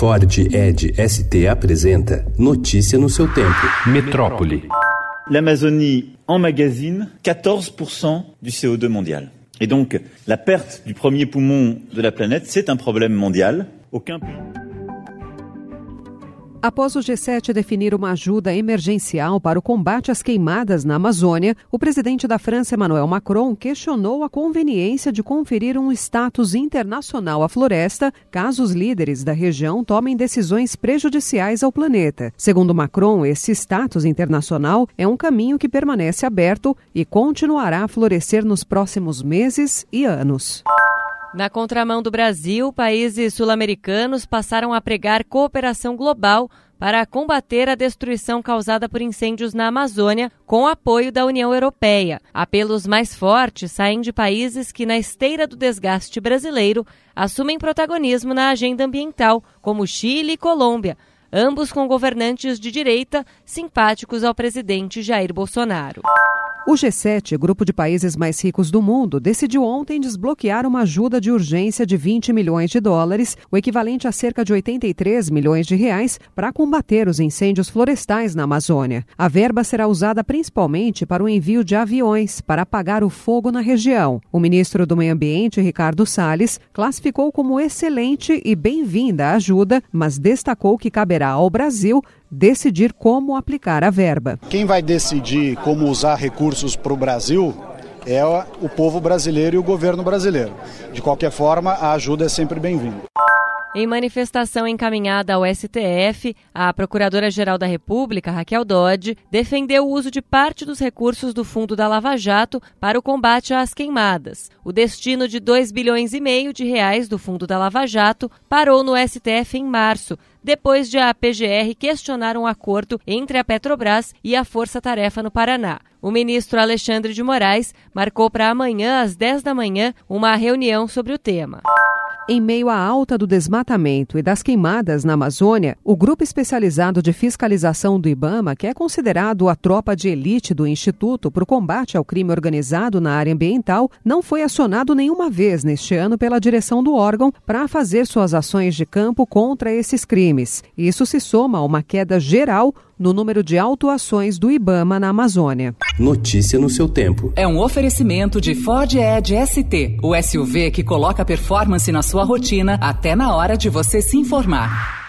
Ford Ed ST apresenta Notícia no seu tempo. Metrópole. L'Amazonie emmagasine 14% du CO2 mondial. Et donc, la perte du premier poumon de la planète, c'est un problème mondial. Aucun pays. Após o G7 definir uma ajuda emergencial para o combate às queimadas na Amazônia, o presidente da França, Emmanuel Macron, questionou a conveniência de conferir um status internacional à floresta caso os líderes da região tomem decisões prejudiciais ao planeta. Segundo Macron, esse status internacional é um caminho que permanece aberto e continuará a florescer nos próximos meses e anos. Na contramão do Brasil, países sul-americanos passaram a pregar cooperação global para combater a destruição causada por incêndios na Amazônia, com apoio da União Europeia. Apelos mais fortes saem de países que, na esteira do desgaste brasileiro, assumem protagonismo na agenda ambiental, como Chile e Colômbia, ambos com governantes de direita simpáticos ao presidente Jair Bolsonaro. O G7, grupo de países mais ricos do mundo, decidiu ontem desbloquear uma ajuda de urgência de 20 milhões de dólares, o equivalente a cerca de 83 milhões de reais, para combater os incêndios florestais na Amazônia. A verba será usada principalmente para o envio de aviões para apagar o fogo na região. O ministro do Meio Ambiente, Ricardo Salles, classificou como excelente e bem-vinda a ajuda, mas destacou que caberá ao Brasil decidir como aplicar a verba. Quem vai decidir como usar recursos para o Brasil é o povo brasileiro e o governo brasileiro. De qualquer forma, a ajuda é sempre bem-vinda. Em manifestação encaminhada ao STF, a Procuradora-Geral da República, Raquel Dodge, defendeu o uso de parte dos recursos do Fundo da Lava Jato para o combate às queimadas. O destino de 2 bilhões e meio de reais do Fundo da Lava Jato parou no STF em março, depois de a PGR questionar um acordo entre a Petrobras e a Força Tarefa no Paraná. O ministro Alexandre de Moraes marcou para amanhã, às 10 da manhã, uma reunião sobre o tema. Em meio à alta do desmatamento e das queimadas na Amazônia, o Grupo Especializado de Fiscalização do IBAMA, que é considerado a tropa de elite do Instituto para o combate ao crime organizado na área ambiental, não foi acionado nenhuma vez neste ano pela direção do órgão para fazer suas ações de campo contra esses crimes. Isso se soma a uma queda geral no número de autuações do IBAMA na Amazônia. Notícia no seu tempo. É um oferecimento de Ford Edge ST, o SUV que coloca performance na sua rotina até na hora de você se informar.